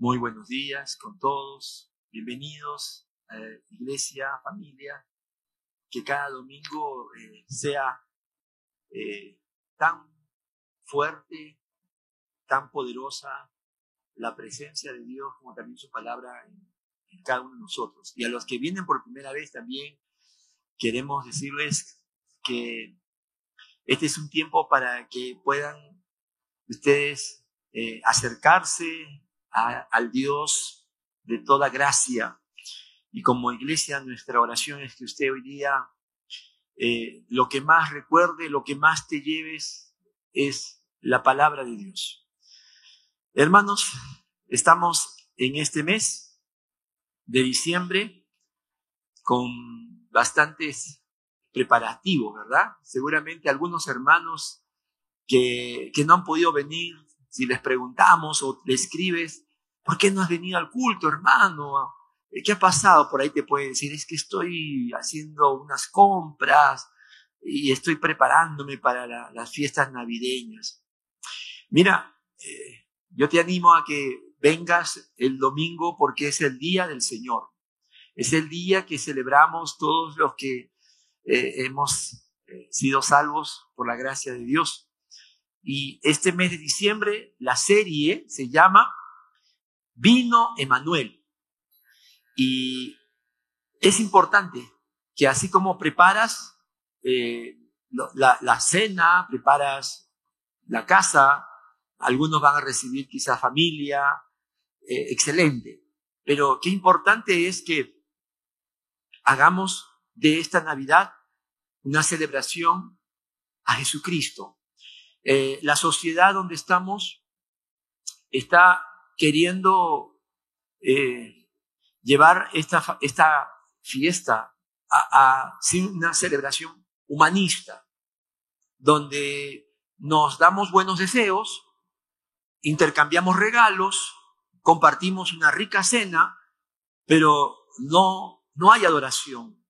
Muy buenos días con todos. Bienvenidos, a iglesia, familia. Que cada domingo eh, sea eh, tan fuerte, tan poderosa la presencia de Dios como también su palabra en, cada uno de nosotros. Y a los que vienen por primera vez también queremos decirles que este es un tiempo para que puedan ustedes eh, al Dios de toda gracia. Y como iglesia, nuestra oración es que usted hoy día eh, lo que más recuerde, lo que más te lleves es la palabra de Dios. Hermanos, estamos en este mes de diciembre con bastantes preparativos, ¿verdad? Seguramente algunos hermanos que, que no han podido venir si les preguntamos o le escribes, ¿por qué no has venido al culto, hermano? ¿Qué ha pasado? Por ahí te puede decir, es que estoy haciendo unas compras y estoy preparándome para las fiestas navideñas. Mira, eh, yo te animo a que vengas el domingo porque es el día del Señor. Es el día que celebramos todos los que eh, hemos eh, sido salvos por la gracia de Dios. Y este mes de diciembre la serie se llama Vino Emanuel. Y es importante que así como preparas eh, la, cena, preparas la casa, algunos van a recibir quizá familia, eh, excelente. Pero qué importante es que hagamos de esta Navidad una celebración a Jesucristo, eh, la sociedad donde estamos está queriendo eh, llevar esta, esta fiesta a, a una celebración humanista, donde nos damos buenos deseos, intercambiamos regalos, compartimos una rica cena, pero no, no hay adoración.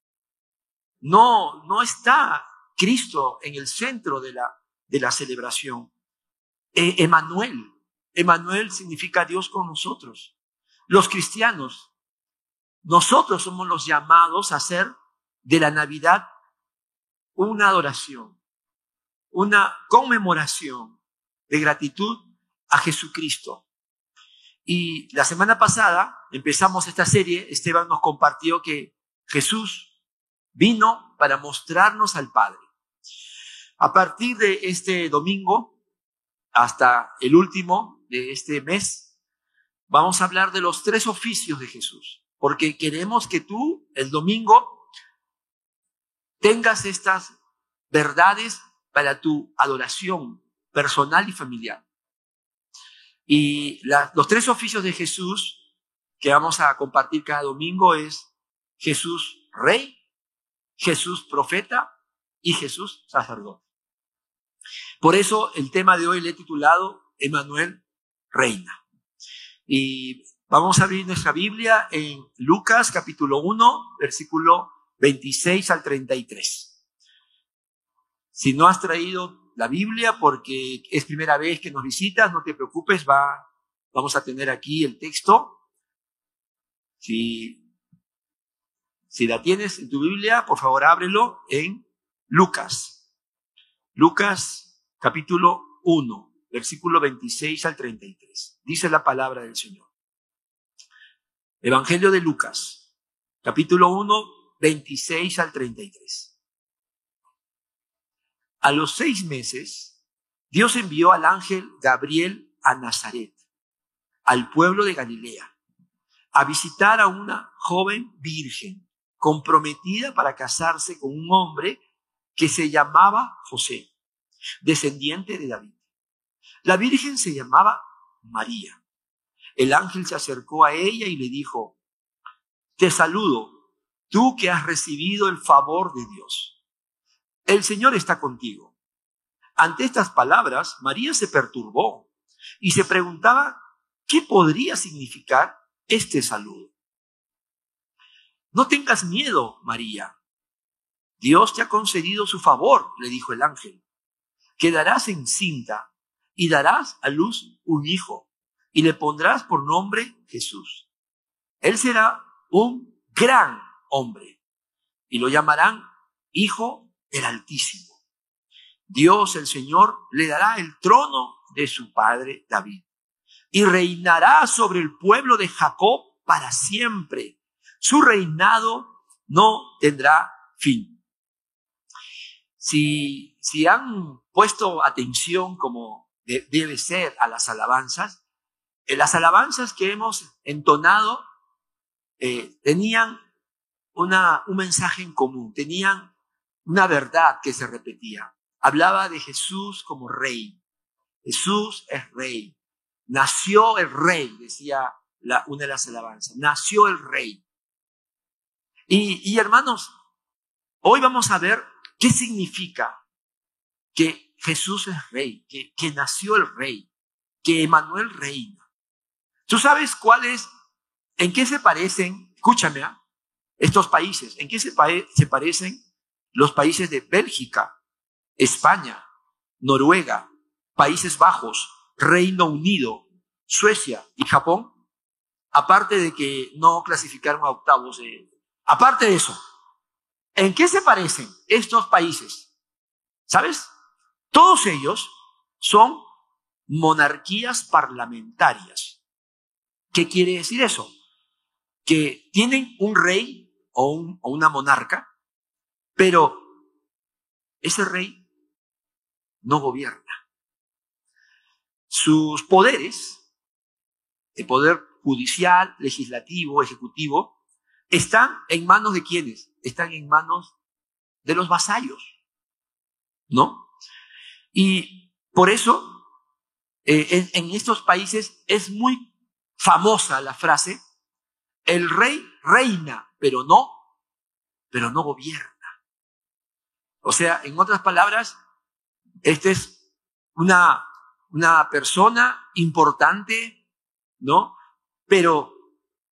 No, no está Cristo en el centro de la, de la celebración. E, Emanuel. Emanuel significa Dios con nosotros. Los cristianos, nosotros somos los llamados a hacer de la Navidad una adoración, una conmemoración de gratitud a Jesucristo. Y la semana pasada empezamos esta serie, Esteban nos compartió que Jesús vino para mostrarnos al Padre. A partir de este domingo hasta el último de este mes, vamos a hablar de los tres oficios de Jesús, porque queremos que tú el domingo tengas estas verdades para tu adoración personal y familiar. Y los tres oficios de Jesús que vamos a compartir cada domingo es Jesús rey, Jesús profeta y Jesús sacerdote. Por eso el tema de hoy le he titulado Emanuel Reina. Y vamos a abrir nuestra Biblia en Lucas capítulo 1, versículo 26 al 33. Si no has traído la Biblia porque es primera vez que nos visitas, no te preocupes, va, vamos a tener aquí el texto. Si, si la tienes en tu Biblia, por favor ábrelo en Lucas Lucas capítulo 1, versículo 26 al 33. Dice la palabra del Señor. Evangelio de Lucas, capítulo 1, 26 al 33. A los seis meses, Dios envió al ángel Gabriel a Nazaret, al pueblo de Galilea, a visitar a una joven virgen comprometida para casarse con un hombre que se llamaba José, descendiente de David. La Virgen se llamaba María. El ángel se acercó a ella y le dijo, te saludo, tú que has recibido el favor de Dios. El Señor está contigo. Ante estas palabras, María se perturbó y se preguntaba qué podría significar este saludo. No tengas miedo, María, Dios te ha concedido su favor, le dijo el ángel. Quedarás encinta y darás a luz un hijo, y le pondrás por nombre Jesús. Él será un gran hombre y lo llamarán Hijo del Altísimo. Dios el Señor le dará el trono de su padre David y reinará sobre el pueblo de Jacob para siempre. Su reinado no tendrá fin. Si, han puesto atención como debe ser a las alabanzas, eh, las alabanzas que hemos entonado eh, tenían una, un mensaje en común, tenían una verdad que se repetía. Hablaba de Jesús como rey. Jesús es rey. Nació el rey, decía una de las alabanzas. Nació el rey. Y hermanos, hoy vamos a ver qué significa que Jesús es rey, que, nació el rey, que Emanuel reina. ¿Tú sabes cuál es, en qué se parecen, escúchame, ¿ah? estos países, en qué se, se parecen los países de Bélgica, España, Noruega, Países Bajos, Reino Unido, Suecia y Japón? Aparte de que no clasificaron a octavos, aparte de eso, ¿en qué se parecen estos países? ¿Sabes? Todos ellos son monarquías parlamentarias. ¿Qué quiere decir eso? Que tienen un rey o, o una monarca, pero ese rey no gobierna. Sus poderes, el poder judicial, legislativo, ejecutivo, están en manos de quienes? Están en manos de los vasallos, ¿no? Y por eso, eh, en, estos países es muy famosa la frase, el rey reina, pero no, pero no gobierna. O sea, en otras palabras, esta es una, una persona importante, ¿no? Pero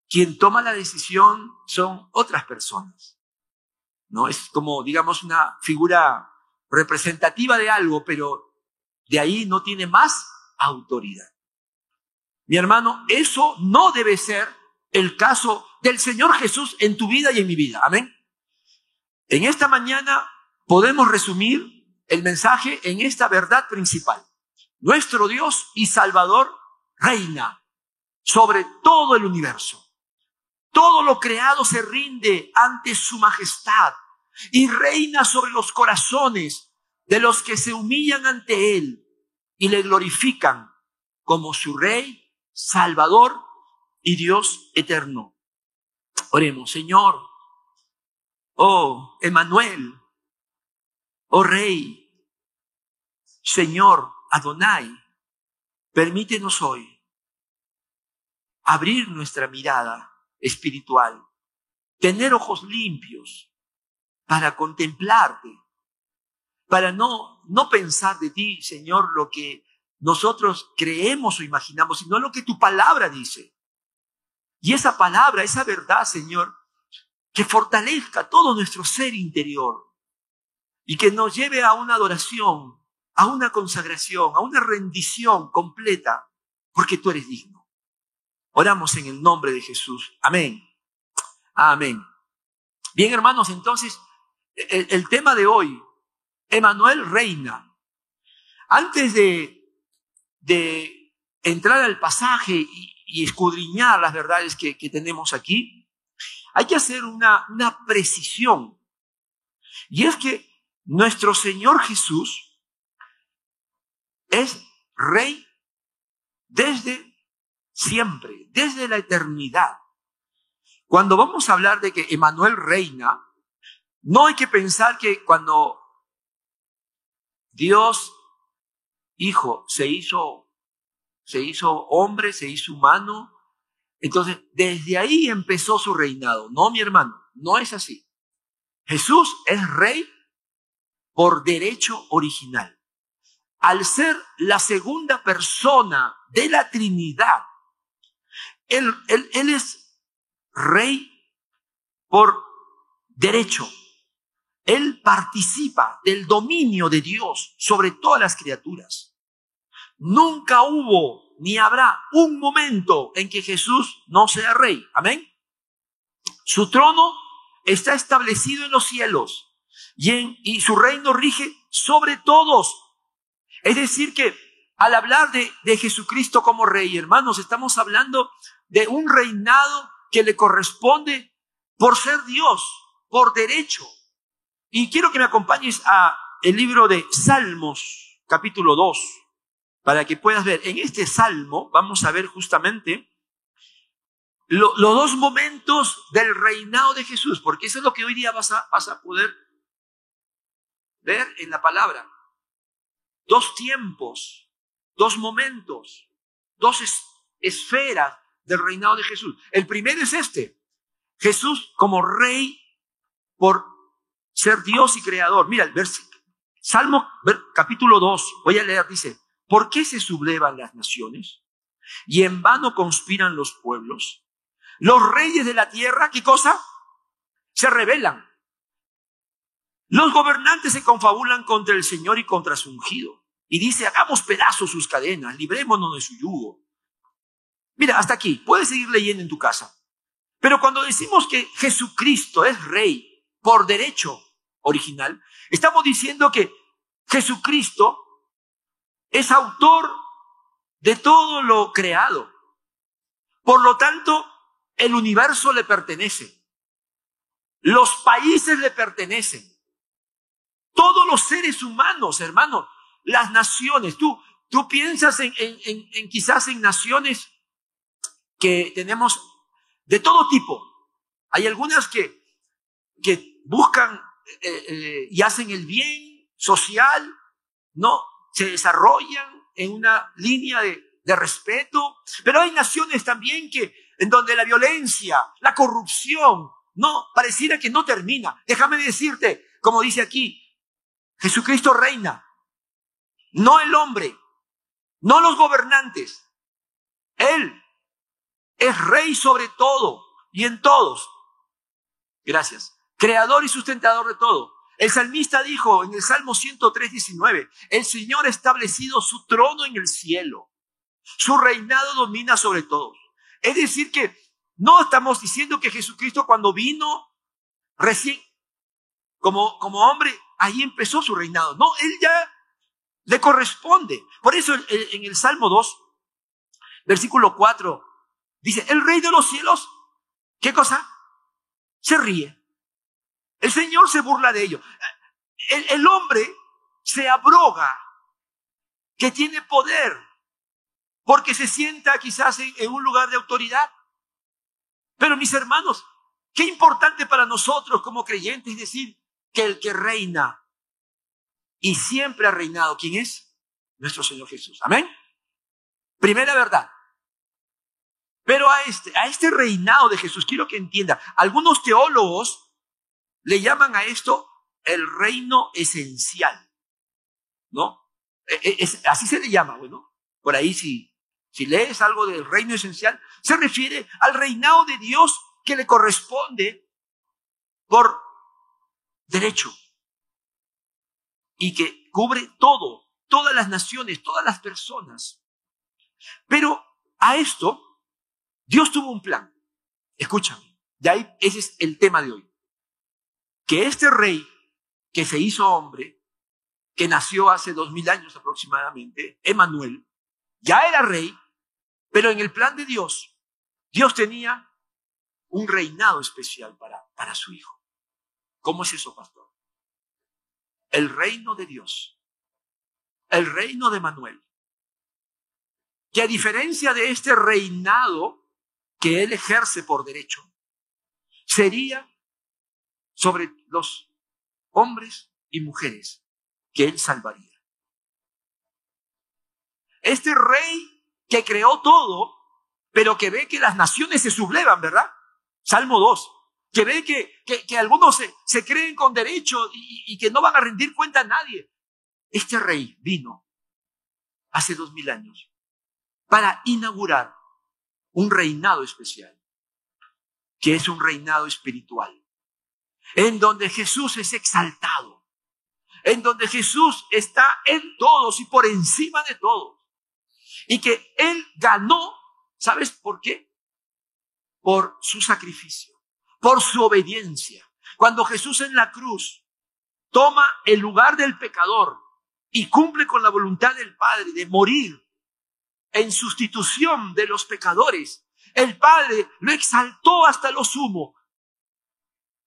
quien toma la decisión son otras personas, ¿no? Es como, digamos, una figura representativa de algo, pero de ahí no tiene más autoridad. Mi hermano, eso no debe ser el caso del Señor Jesús en tu vida y en mi vida. Amén. En esta mañana podemos resumir el mensaje en esta verdad principal. Nuestro Dios y Salvador reina sobre todo el universo. Todo lo creado se rinde ante su majestad y reina sobre los corazones de los que se humillan ante Él y le glorifican como su Rey, Salvador y Dios eterno. Oremos, Señor, oh Emanuel, oh Rey, Señor Adonai, permítenos hoy abrir nuestra mirada espiritual, tener ojos limpios para contemplarte, para no, no pensar de ti, Señor, lo que nosotros creemos o imaginamos, sino lo que tu palabra dice. Y esa palabra, esa verdad, Señor, que fortalezca todo nuestro ser interior y que nos lleve a una adoración, a una consagración, a una rendición completa, porque tú eres digno. Oramos en el nombre de Jesús. Amén. Amén. Bien, hermanos, entonces, el, tema de hoy, Emanuel reina. Antes de, de entrar al pasaje y, escudriñar las verdades que, tenemos aquí, hay que hacer una, una precisión. Y es que nuestro Señor Jesús es rey desde siempre, desde la eternidad. Cuando vamos a hablar de que Emanuel reina, no hay que pensar que cuando Dios, Hijo, se hizo, se hizo hombre, se hizo humano, entonces desde ahí empezó su reinado. No, mi hermano, no es así. Jesús es rey por derecho original. Al ser la segunda persona de la Trinidad, él, es rey por derecho. Él participa del dominio de Dios sobre todas las criaturas. Nunca hubo ni habrá un momento en que Jesús no sea rey. Amén. Su trono está establecido en los cielos y, y su reino rige sobre todos. Es decir, que al hablar de, de Jesucristo como rey, hermanos, estamos hablando de un reinado que le corresponde por ser Dios, por derecho. Y quiero que me acompañes a el libro de Salmos, capítulo 2, para que puedas ver. En este salmo vamos a ver justamente los dos momentos del reinado de Jesús, porque eso es lo que hoy día vas a, vas a poder ver en la palabra. Dos tiempos, dos momentos, dos esferas del reinado de Jesús. El primero es este. Jesús como rey por ser Dios y creador. Mira el versículo. Salmo capítulo 2, voy a leer, dice, ¿por qué se sublevan las naciones? Y en vano conspiran los pueblos. Los reyes de la tierra, ¿qué cosa? Se rebelan. Los gobernantes se confabulan contra el Señor y contra su ungido. Y dice, hagamos pedazos sus cadenas, librémonos de su yugo. Mira, hasta aquí, puedes seguir leyendo en tu casa. Pero cuando decimos que Jesucristo es rey por derecho original, estamos diciendo que Jesucristo es autor de todo lo creado. Por lo tanto, el universo le pertenece. Los países le pertenecen. Todos los seres humanos, hermano, las naciones. Tú, tú piensas en, en quizás en naciones que tenemos de todo tipo. Hay algunas que, que buscan eh, eh, y hacen el bien social, ¿no? Se desarrollan en una línea de, de respeto, pero hay naciones también que, en donde la violencia, la corrupción, no, pareciera que no termina. Déjame decirte, como dice aquí, Jesucristo reina, no el hombre, no los gobernantes. Él es rey sobre todo y en todos. Gracias. Creador y sustentador de todo. El salmista dijo en el Salmo 103, 19, el Señor ha establecido su trono en el cielo. Su reinado domina sobre todos. Es decir, que no estamos diciendo que Jesucristo cuando vino recién como, como hombre, ahí empezó su reinado. No, él ya le corresponde. Por eso en el Salmo 2, versículo 4, Dice, el rey de los cielos, ¿qué cosa? Se ríe. El Señor se burla de ello. El, hombre se abroga que tiene poder porque se sienta quizás en, en un lugar de autoridad. Pero mis hermanos, qué importante para nosotros como creyentes decir que el que reina y siempre ha reinado, ¿quién es? Nuestro Señor Jesús. Amén. Primera verdad. Pero a este, a este reinado de Jesús, quiero que entienda, algunos teólogos le llaman a esto el reino esencial, ¿no? E, e, así se le llama, bueno, por ahí si, si lees algo del reino esencial, se refiere al reinado de Dios que le corresponde por derecho y que cubre todo, todas las naciones, todas las personas. Pero a esto Dios tuvo un plan. Escúchame. De ahí, ese es el tema de hoy. Que este rey que se hizo hombre, que nació hace dos mil años aproximadamente, Emanuel, ya era rey, pero en el plan de Dios, Dios tenía un reinado especial para, para su hijo. ¿Cómo es eso, pastor? El reino de Dios, el reino de Emanuel, que a diferencia de este reinado que él ejerce por derecho sería sobre los hombres y mujeres que él salvaría. Este rey que creó todo, pero que ve que las naciones se sublevan, ¿verdad? Salmo 2, que ve que, que, algunos se, se, creen con derecho y, y que no van a rendir cuenta a nadie. Este rey vino hace dos mil años para inaugurar un reinado especial, que es un reinado espiritual, en donde Jesús es exaltado, en donde Jesús está en todos y por encima de todos. y que Él ganó, ¿sabes por qué? Por su sacrificio, por su obediencia. Cuando Jesús en la cruz toma el lugar del pecador y cumple con la voluntad del Padre de morir en sustitución de los pecadores, el Padre lo exaltó hasta lo sumo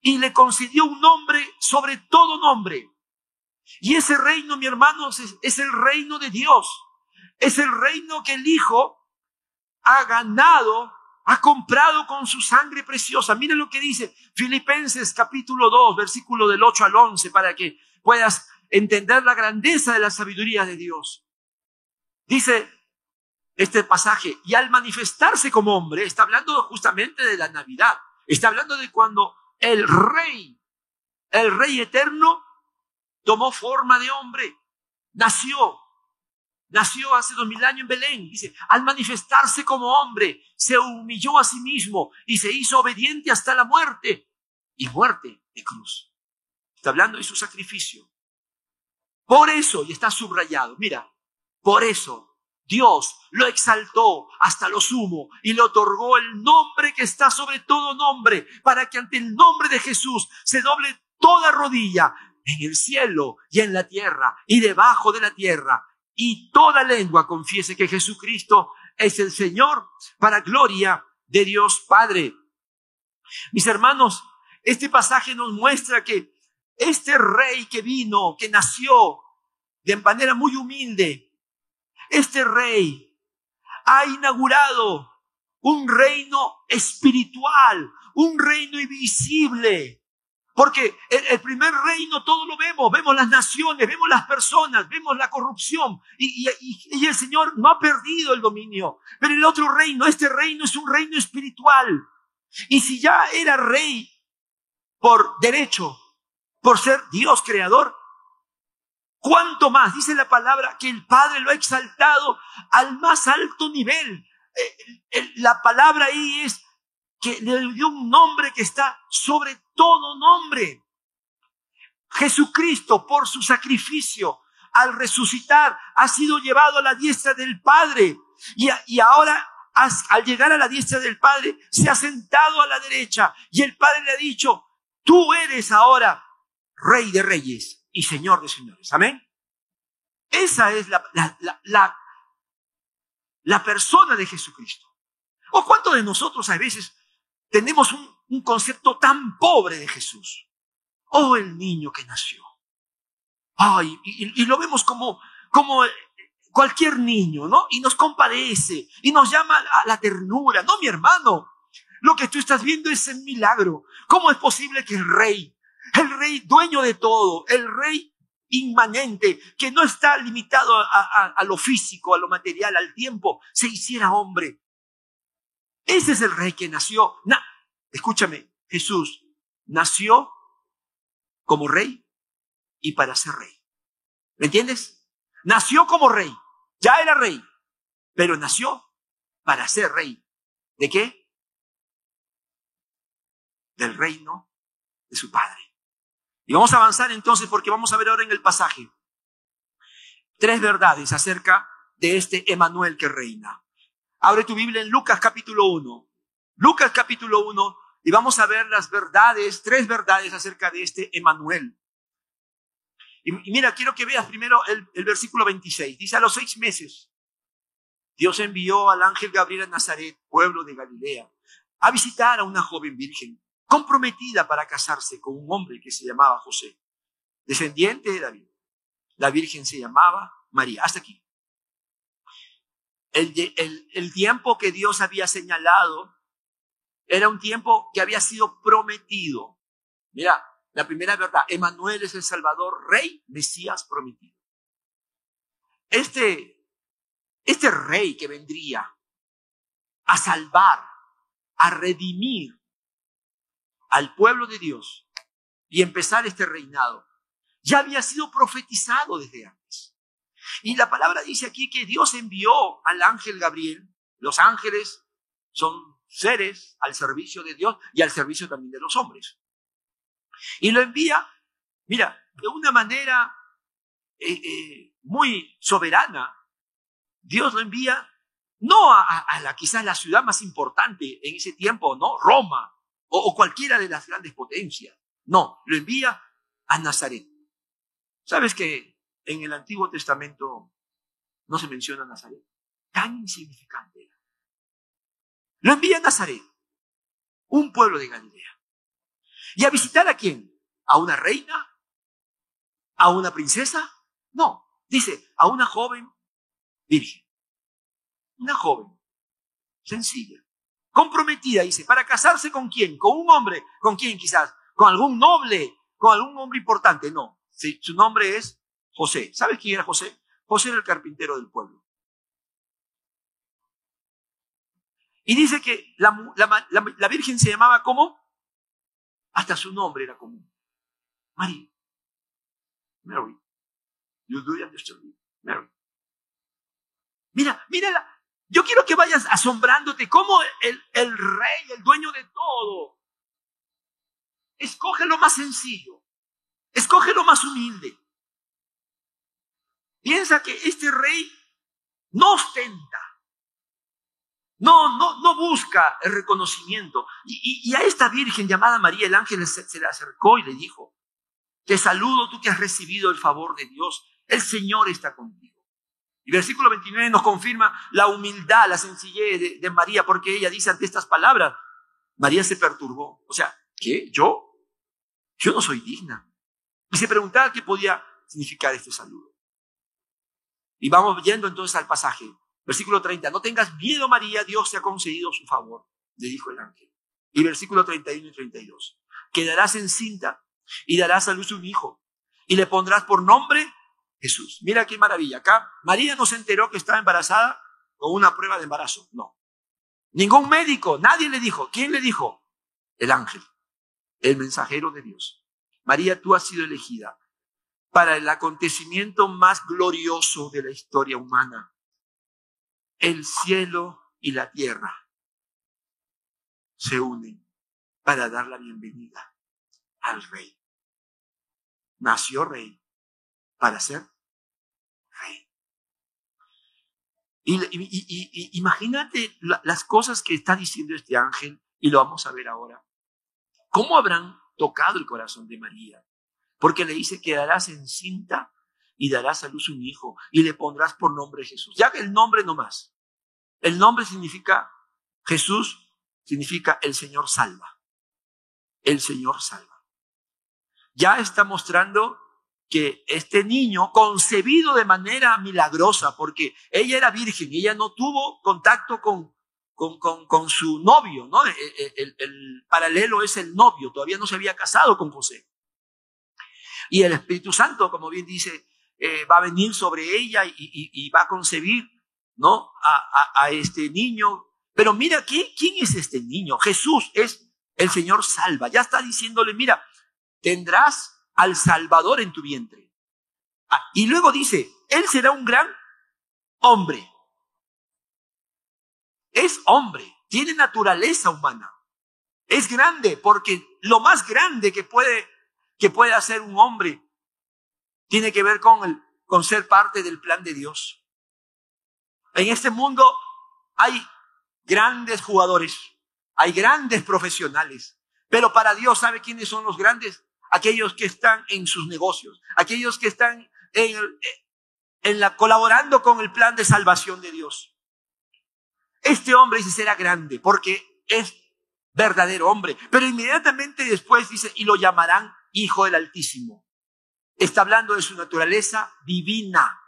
y le concedió un nombre sobre todo nombre. Y ese reino, mi hermano, es, es el reino de Dios. Es el reino que el Hijo ha ganado, ha comprado con su sangre preciosa. Miren lo que dice Filipenses capítulo 2, versículo del 8 al 11, para que puedas entender la grandeza de la sabiduría de Dios. Dice este pasaje, y al manifestarse como hombre, está hablando justamente de la Navidad, está hablando de cuando el rey, el rey eterno, tomó forma de hombre, nació, nació hace dos mil años en Belén. Dice, al manifestarse como hombre, se humilló a sí mismo y se hizo obediente hasta la muerte y muerte de cruz. Está hablando de su sacrificio. Por eso, y está subrayado, mira, por eso Dios lo exaltó hasta lo sumo y le otorgó el nombre que está sobre todo nombre, para que ante el nombre de Jesús se doble toda rodilla en el cielo y en la tierra y debajo de la tierra, y toda lengua confiese que Jesucristo es el Señor para gloria de Dios Padre. Mis hermanos, este pasaje nos muestra que este rey que vino, que nació de manera muy humilde, este rey ha inaugurado un reino espiritual, un reino invisible. Porque el, primer reino todo lo vemos, vemos las naciones, vemos las personas, vemos la corrupción y, y el Señor no ha perdido el dominio. Pero el otro reino, este reino es un reino espiritual. Y si ya era rey por derecho, por ser Dios creador, ¿Cuánto más? Dice la palabra que el Padre lo ha exaltado al más alto nivel. Eh, la palabra ahí es que le dio un nombre que está sobre todo nombre. Jesucristo, por su sacrificio, al resucitar, ha sido llevado a la diestra del Padre. Y ahora, al llegar a la diestra del Padre, se ha sentado a la derecha. Y el Padre le ha dicho, tú eres ahora Rey de Reyes y Señor de señores. Amén. Esa es la, la, la, persona de Jesucristo. ¿O cuántos de nosotros a veces tenemos un, un concepto tan pobre de Jesús? Oh, el niño que nació. Ay, y, y, lo vemos como, como cualquier niño, ¿no? Y nos compadece y nos llama a la ternura. No, mi hermano, lo que tú estás viendo es un milagro. ¿Cómo es posible que el rey el rey dueño de todo, el rey inmanente, que no está limitado a, lo físico, a lo material, al tiempo, se hiciera hombre. Ese es el rey que nació. escúchame, Jesús nació como rey y para ser rey. ¿Me entiendes? Nació como rey, ya era rey, pero nació para ser rey. ¿De qué? Del reino de su padre. Y vamos a avanzar entonces porque vamos a ver ahora en el pasaje tres verdades acerca de este Emanuel que reina. Abre tu Biblia en Lucas capítulo 1. Lucas capítulo 1 y vamos a ver las verdades, tres verdades acerca de este Emanuel. Y, mira, quiero que veas primero el, el versículo 26. Dice, a los seis meses, Dios envió al ángel Gabriel a Nazaret, pueblo de Galilea, a visitar a una joven virgen comprometida para casarse con un hombre que se llamaba José, descendiente de David. La Virgen se llamaba María. Hasta aquí. El, el, tiempo que Dios había señalado era un tiempo que había sido prometido. Mira, la primera verdad, Emanuel es el Salvador, Rey, Mesías prometido. Este, este rey que vendría a salvar, a redimir al pueblo de Dios y empezar este reinado, ya había sido profetizado desde antes. Y la palabra dice aquí que Dios envió al ángel Gabriel. Los ángeles son seres al servicio de Dios y al servicio también de los hombres. Y lo envía, mira, de una manera eh, eh, muy soberana. Dios lo envía no a, la quizás la ciudad más importante en ese tiempo, ¿no? Roma o, cualquiera de las grandes potencias. No, lo envía a Nazaret. ¿Sabes que en el Antiguo Testamento no se menciona Nazaret? Tan insignificante era. Lo envía a Nazaret, un pueblo de Galilea. ¿Y a visitar a quién? ¿A una reina? ¿A una princesa? No, dice, a una joven virgen. Una joven, sencilla, comprometida, dice, para casarse con quién? ¿Con un hombre? ¿Con quién quizás? ¿Con algún noble? ¿Con algún hombre importante? No, su nombre es José. ¿Sabes quién era José? José era el carpintero del pueblo. Y dice que la, la Virgen se llamaba ¿cómo? Hasta su nombre era común. María. Mary. You do understand? Mary. Mira, mira, yo quiero que vayas asombrándote cómo el, rey, el dueño de todo, escoge lo más sencillo, escoge lo más humilde. Piensa que este rey no ostenta, no, no, no busca el reconocimiento. Y, a esta virgen llamada María, el ángel se, le acercó y le dijo, te saludo tú que has recibido el favor de Dios, el Señor está contigo. Y versículo 29 nos confirma la humildad, la sencillez de, María, porque ella dice ante estas palabras, María se perturbó. O sea, ¿qué? ¿Yo? Yo no soy digna. Y se preguntaba qué podía significar este saludo. Y vamos yendo entonces al pasaje. Versículo 30, no tengas miedo María, Dios te ha concedido su favor, le dijo el ángel. Y versículo 31 y 32, quedarás encinta y darás a luz un hijo y le pondrás por nombre Jesús. Mira qué maravilla. Acá María no se enteró que estaba embarazada con una prueba de embarazo. No. Ningún médico, nadie le dijo. ¿Quién le dijo? El ángel, el mensajero de Dios. María, tú has sido elegida para el acontecimiento más glorioso de la historia humana. El cielo y la tierra se unen para dar la bienvenida al rey. Nació rey para ser rey. Y, imagínate las cosas que está diciendo este ángel, y lo vamos a ver ahora. ¿Cómo habrán tocado el corazón de María? Porque le dice que darás encinta y darás a luz un hijo y le pondrás por nombre Jesús. Ya que el nombre no más. El nombre significa Jesús, significa el Señor salva. El Señor salva. Ya está mostrando que este niño, concebido de manera milagrosa, porque ella era virgen, ella no tuvo contacto con, con, con, su novio, ¿no? E, e, el, paralelo es el novio, todavía no se había casado con José. Y el Espíritu Santo, como bien dice, eh, va a venir sobre ella y, va a concebir, ¿no? A, a, este niño. Pero mira, ¿quién, ¿quién es este niño? Jesús es el Señor salva. Ya está diciéndole, mira, tendrás al Salvador en tu vientre. Ah, y luego dice, Él será un gran hombre. Es hombre, tiene naturaleza humana. Es grande porque lo más grande que puede, que puede hacer un hombre tiene que ver con, el, con ser parte del plan de Dios. En este mundo hay grandes jugadores, hay grandes profesionales, pero para Dios, ¿sabe quiénes son los grandes? Aquellos que están en sus negocios, aquellos que están en, en la, colaborando con el plan de salvación de Dios. Este hombre dice será grande porque es verdadero hombre, pero inmediatamente después dice y lo llamarán Hijo del Altísimo. Está hablando de su naturaleza divina.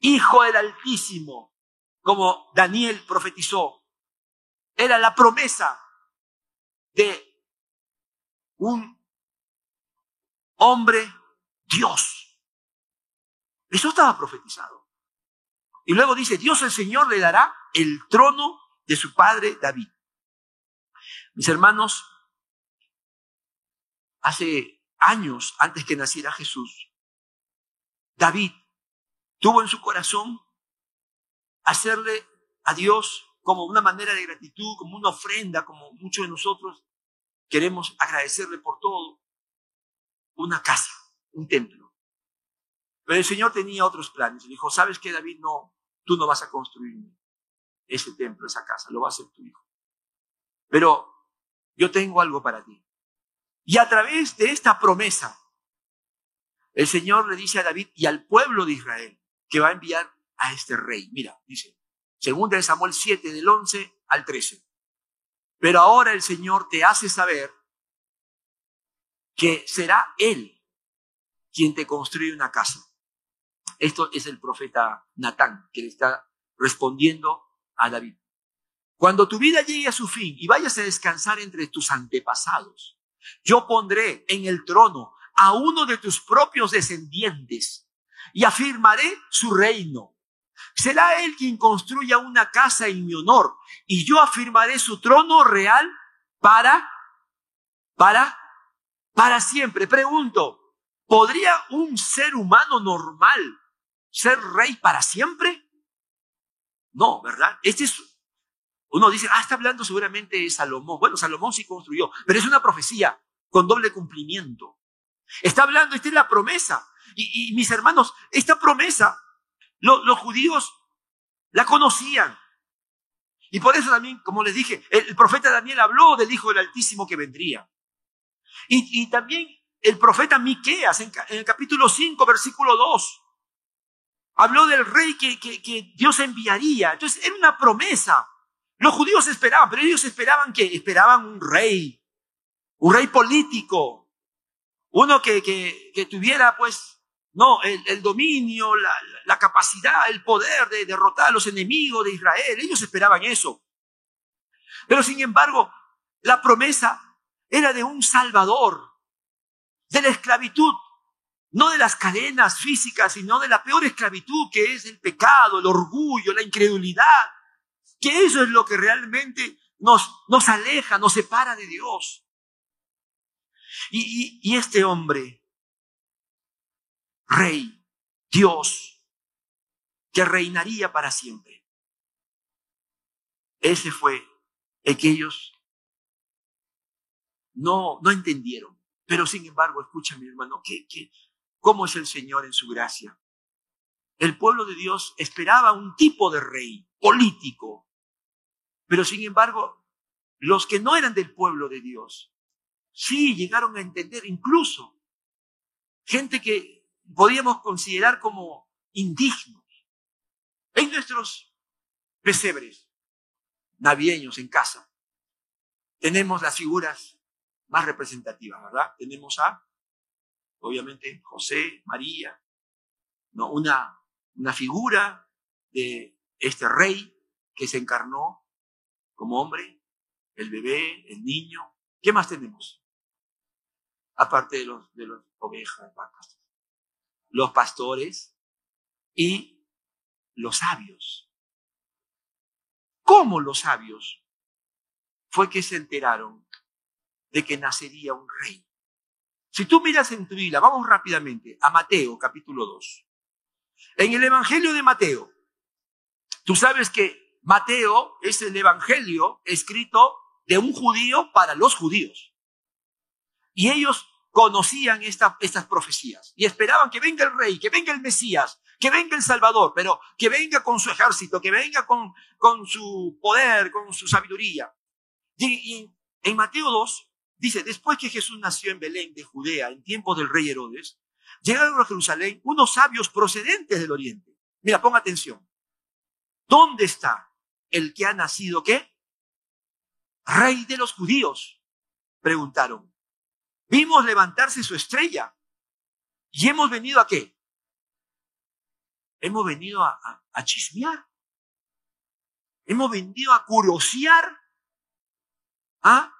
Hijo del Altísimo, como Daniel profetizó. Era la promesa de un hombre, Dios. Eso estaba profetizado. Y luego dice, Dios el Señor le dará el trono de su padre David. Mis hermanos, hace años antes que naciera Jesús, David tuvo en su corazón hacerle a Dios como una manera de gratitud, como una ofrenda, como muchos de nosotros queremos agradecerle por todo una casa, un templo. Pero el Señor tenía otros planes. Le dijo, ¿sabes qué, David? No, tú no vas a construir ese templo, esa casa, lo va a hacer tu hijo. Pero yo tengo algo para ti. Y a través de esta promesa, el Señor le dice a David y al pueblo de Israel que va a enviar a este rey. Mira, dice, según de Samuel 7, del 11 al 13. Pero ahora el Señor te hace saber que será Él quien te construye una casa. Esto es el profeta Natán, que le está respondiendo a David. Cuando tu vida llegue a su fin y vayas a descansar entre tus antepasados, yo pondré en el trono a uno de tus propios descendientes y afirmaré su reino. Será él quien construya una casa en mi honor y yo afirmaré su trono real para, para, para siempre. Pregunto, ¿podría un ser humano normal ser rey para siempre? No, ¿verdad? Este es uno dice, ah, está hablando seguramente de Salomón. Bueno, Salomón sí construyó, pero es una profecía con doble cumplimiento. Está hablando, esta es la promesa. Y, mis hermanos, esta promesa, los judíos la conocían. Y por eso también, como les dije, el, profeta Daniel habló del Hijo del Altísimo que vendría. Y, también el profeta Miqueas en, el capítulo 5, versículo 2, habló del rey que, que Dios enviaría. Entonces, era una promesa. Los judíos esperaban, pero ellos esperaban que esperaban un rey, un rey político, uno que, que, tuviera pues, no, el, dominio, la, la, capacidad, el poder de derrotar a los enemigos de Israel. Ellos esperaban eso. Pero sin embargo, la promesa era de un salvador, de la esclavitud, no de las cadenas físicas, sino de la peor esclavitud que es el pecado, el orgullo, la incredulidad que eso es lo que realmente nos, nos aleja, nos separa de Dios. Y, este hombre, rey, Dios, que reinaría para siempre, ese fue el que ellos no, no entendieron. Pero sin embargo, escucha mi hermano, que, que, ¿cómo es el Señor en su gracia? El pueblo de Dios esperaba un tipo de rey político, pero sin embargo, los que no eran del pueblo de Dios, sí llegaron a entender, incluso gente que podíamos considerar como indignos. En nuestros pesebres navideños en casa, tenemos las figuras más representativas, ¿verdad? Tenemos a, obviamente, José, María, ¿no? una, una figura de este rey que se encarnó como hombre, el bebé, el niño. ¿Qué más tenemos? Aparte de los de ovejas, vacas, los pastores y los sabios. ¿Cómo los sabios fue que se enteraron de que nacería un rey? Si tú miras en tu Biblia, vamos rápidamente a Mateo capítulo 2. En el Evangelio de Mateo, tú sabes que Mateo es el evangelio escrito de un judío para los judíos. Y ellos conocían estas profecías y esperaban que venga el rey, que venga el Mesías, que venga el Salvador, pero que venga con su ejército, que venga con, con su poder, con su sabiduría. Y, en Mateo 2 dice, después que Jesús nació en Belén de Judea, en tiempo del rey Herodes, llegaron a Jerusalén unos sabios procedentes del oriente. Mira, ponga atención. ¿Dónde está el que ha nacido qué? Rey de los judíos, preguntaron. Vimos levantarse su estrella y hemos venido a qué? Hemos venido a, a, chismear. Hemos venido a curiosear. ¿Ah?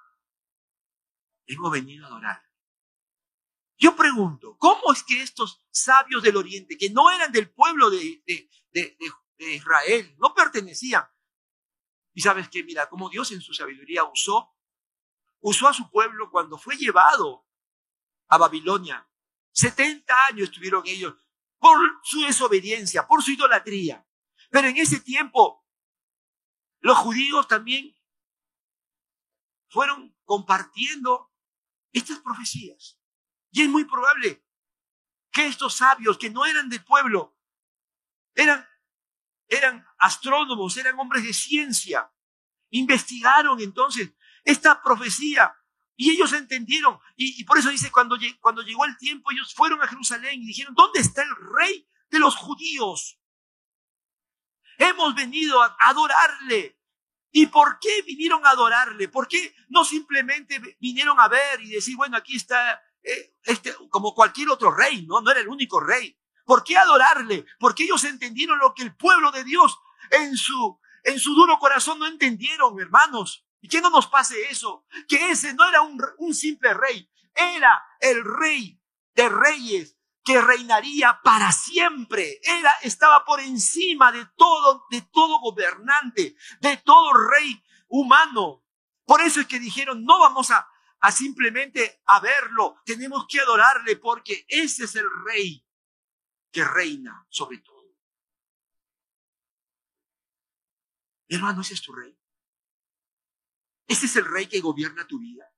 Hemos venido a adorar. Yo pregunto, ¿cómo es que estos sabios del Oriente, que no eran del pueblo de, Israel, no pertenecían, y sabes que, mira, como Dios en su sabiduría usó, usó a su pueblo cuando fue llevado a Babilonia. 70 años estuvieron ellos por su desobediencia, por su idolatría. Pero en ese tiempo, los judíos también fueron compartiendo estas profecías. Y es muy probable que estos sabios que no eran del pueblo, eran eran astrónomos, eran hombres de ciencia. Investigaron entonces esta profecía y ellos entendieron. Y, por eso dice, cuando, cuando llegó el tiempo, ellos fueron a Jerusalén y dijeron, ¿dónde está el rey de los judíos? Hemos venido a adorarle. ¿Y por qué vinieron a adorarle? ¿Por qué no simplemente vinieron a ver y decir, bueno, aquí está eh, este, como cualquier otro rey, ¿no? No era el único rey. ¿Por qué adorarle? Porque ellos entendieron lo que el pueblo de Dios en su, en su duro corazón no entendieron, hermanos. Y que no nos pase eso, que ese no era un, un simple rey, era el rey de reyes que reinaría para siempre. Era, estaba por encima de todo, de todo gobernante, de todo rey humano. Por eso es que dijeron, no vamos a, a simplemente a verlo, tenemos que adorarle porque ese es el rey que reina sobre todo. Hermano, ese es tu rey. ¿Ese es el rey que gobierna tu vida?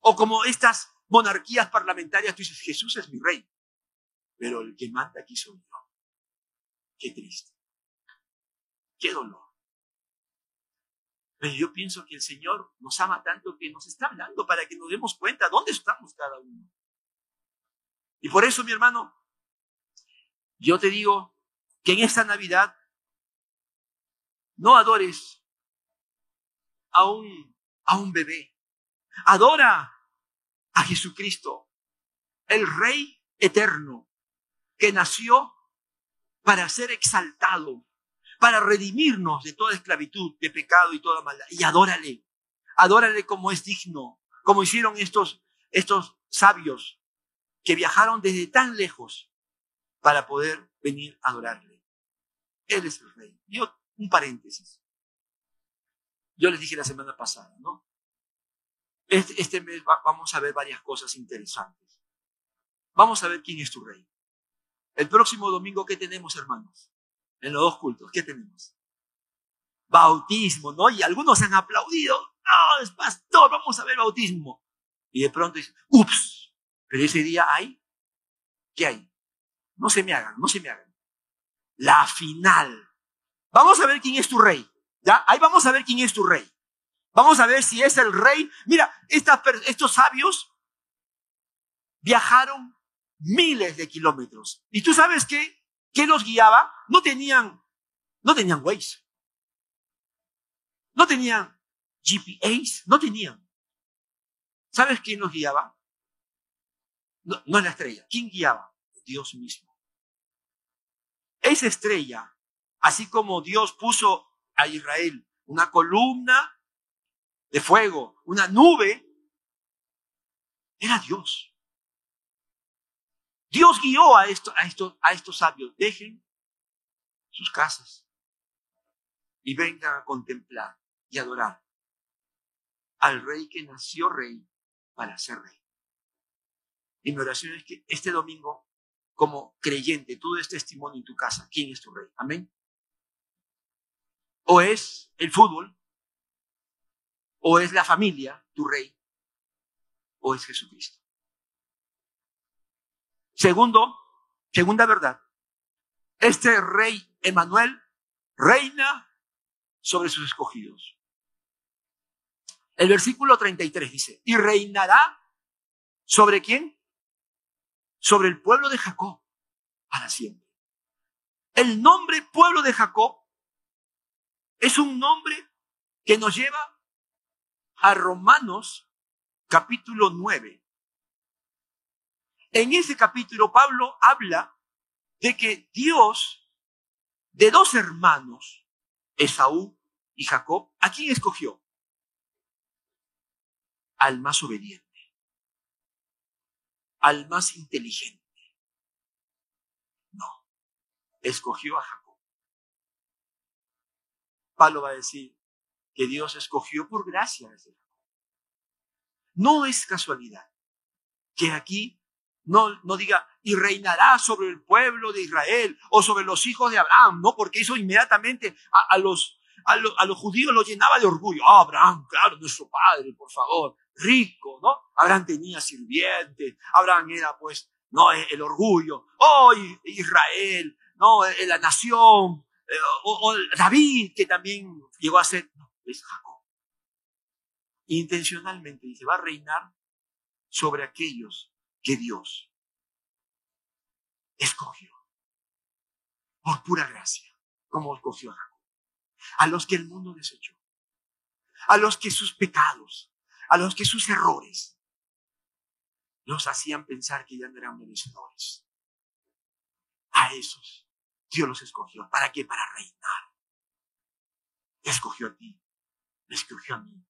O como estas monarquías parlamentarias, tú dices, Jesús es mi rey, pero el que manda aquí soy yo. Qué triste. Qué dolor. Pero yo pienso que el Señor nos ama tanto que nos está hablando para que nos demos cuenta dónde estamos cada uno. Y por eso, mi hermano, yo te digo que en esta Navidad no adores a un, a un bebé. Adora a Jesucristo, el Rey eterno, que nació para ser exaltado, para redimirnos de toda esclavitud, de pecado y toda maldad. Y adórale, adórale como es digno, como hicieron estos, estos sabios que viajaron desde tan lejos para poder venir a adorarle. Él es el Rey. Yo, un paréntesis. Yo les dije la semana pasada, ¿no? Este, este mes vamos a ver varias cosas interesantes. Vamos a ver quién es tu rey. El próximo domingo, ¿qué tenemos, hermanos? En los dos cultos, ¿qué tenemos? Bautismo, ¿no? Y algunos han aplaudido. No, es pastor, vamos a ver bautismo. Y de pronto dicen, ups, pero ese día hay, ¿qué hay? No se me hagan, no se me hagan. La final. Vamos a ver quién es tu rey. ¿Ya? Ahí vamos a ver quién es tu rey. Vamos a ver si es el rey. Mira, estos sabios viajaron miles de kilómetros. ¿Y tú sabes qué? ¿Qué los guiaba? No tenían, no tenían Waze. No tenían GPS. No tenían. ¿Sabes quién los guiaba? No, no es la estrella. ¿Quién guiaba? Dios mismo. Esa estrella, así como Dios puso a Israel una columna de fuego, una nube, era Dios. Dios guió a, esto, a, estos, a estos sabios, dejen sus casas y vengan a contemplar y adorar al rey que nació rey para ser rey. Y mi oración es que este domingo, como creyente, tú des testimonio en tu casa, ¿quién es tu rey? Amén. O es el fútbol, o es la familia, tu rey, o es Jesucristo. Segundo, segunda verdad, este rey Emanuel reina sobre sus escogidos. El versículo 33 dice, y reinará sobre quién? Sobre el pueblo de Jacob para siempre. El nombre pueblo de Jacob es un nombre que nos lleva a Romanos capítulo 9. En ese capítulo Pablo habla de que Dios, de dos hermanos, Esaú y Jacob, ¿a quién escogió? Al más obediente, al más inteligente. No, escogió a Jacob. Pablo va a decir que Dios escogió por gracia desde No es casualidad que aquí no, no diga y reinará sobre el pueblo de Israel o sobre los hijos de Abraham, ¿no? Porque eso inmediatamente a, los, a, a, los judíos lo llenaba de orgullo. Ah, Abraham, claro, nuestro padre, por favor, rico, ¿no? Abraham tenía sirvientes, Abraham era pues, no, el orgullo. Oh, Israel, no, la nación eh, o, David, que también llegó a ser, no, es Jacob. Intencionalmente dice, va a reinar sobre aquellos que Dios escogió. Por pura gracia, como escogió a Jacob. A los que el mundo desechó. A los que sus pecados, a los que sus errores los hacían pensar que ya no eran merecedores. A esos Dios los escogió. ¿Para qué? Para reinar. escogió a ti, escogió a mí.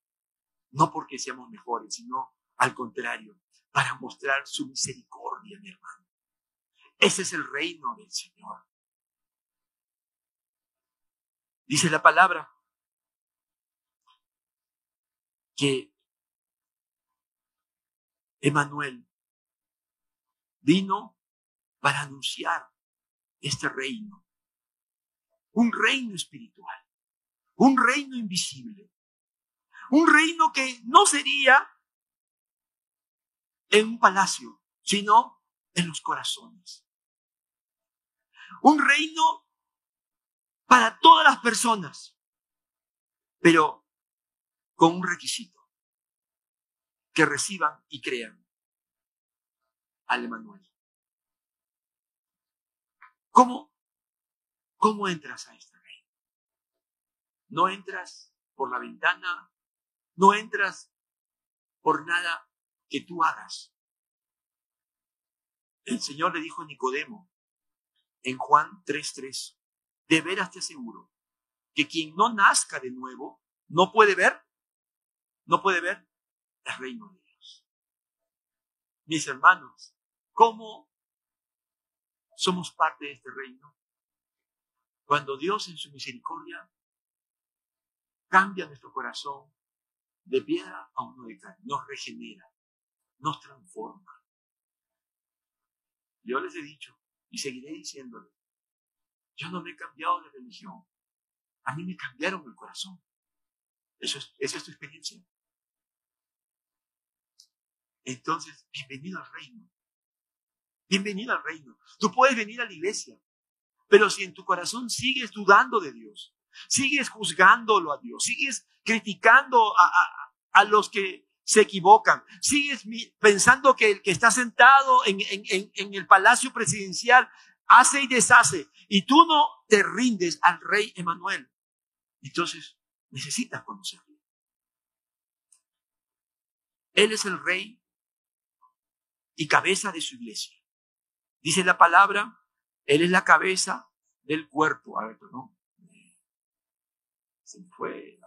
No porque seamos mejores, sino al contrario, para mostrar su misericordia, mi hermano. Ese es el reino del Señor. Dice la palabra que Emanuel vino para anunciar este reino. Un reino espiritual, un reino invisible, un reino que no sería en un palacio, sino en los corazones. Un reino para todas las personas, pero con un requisito, que reciban y crean al Emanuel. ¿Cómo, cómo entras a este reino? No entras por la ventana, no entras por nada que tú hagas. El Señor le dijo a Nicodemo en Juan 3:3, de veras te aseguro que quien no nazca de nuevo no puede ver, no puede ver el reino de Dios. Mis hermanos, ¿cómo somos parte de este reino. Cuando Dios en su misericordia cambia nuestro corazón de piedra a uno de carne, nos regenera, nos transforma. Yo les he dicho y seguiré diciéndole, yo no me he cambiado de religión, a mí me cambiaron el corazón. Eso es, esa es tu experiencia. Entonces, bienvenido al reino. Bienvenido al reino. Tú puedes venir a la iglesia, pero si en tu corazón sigues dudando de Dios, sigues juzgándolo a Dios, sigues criticando a, los que se equivocan, sigues pensando que el que está sentado en, el palacio presidencial hace y deshace, y tú no te rindes al rey Emanuel, entonces necesitas conocerlo. Él es el rey y cabeza de su iglesia. Dice la palabra, Él es la cabeza del cuerpo. A ver. Se me fue.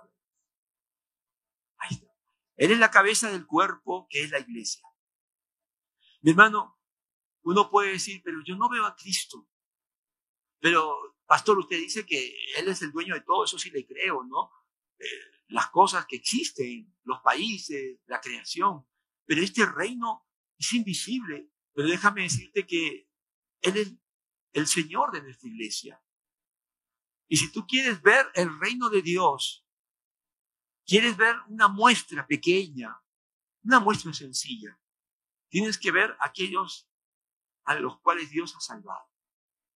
Él es la cabeza del cuerpo que es la iglesia. Mi hermano, uno puede decir, pero yo no veo a Cristo. Pero, pastor, usted dice que Él es el dueño de todo, eso sí le creo, ¿no? Eh, las cosas que existen, los países, la creación. Pero este reino es invisible. Pero déjame decirte que Él es el Señor de nuestra iglesia. Y si tú quieres ver el reino de Dios, quieres ver una muestra pequeña, una muestra sencilla, tienes que ver aquellos a los cuales Dios ha salvado.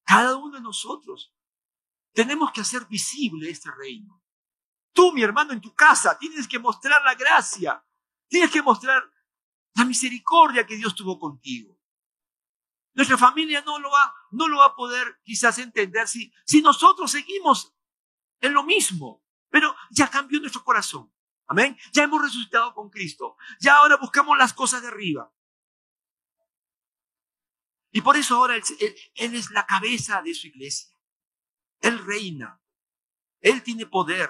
Cada uno de nosotros tenemos que hacer visible este reino. Tú, mi hermano, en tu casa, tienes que mostrar la gracia, tienes que mostrar la misericordia que Dios tuvo contigo. Nuestra familia no lo va, no lo va a poder quizás entender si, si nosotros seguimos en lo mismo, pero ya cambió nuestro corazón. Amén. Ya hemos resucitado con Cristo. Ya ahora buscamos las cosas de arriba. Y por eso ahora él, él, es la cabeza de su iglesia. Él reina. Él tiene poder.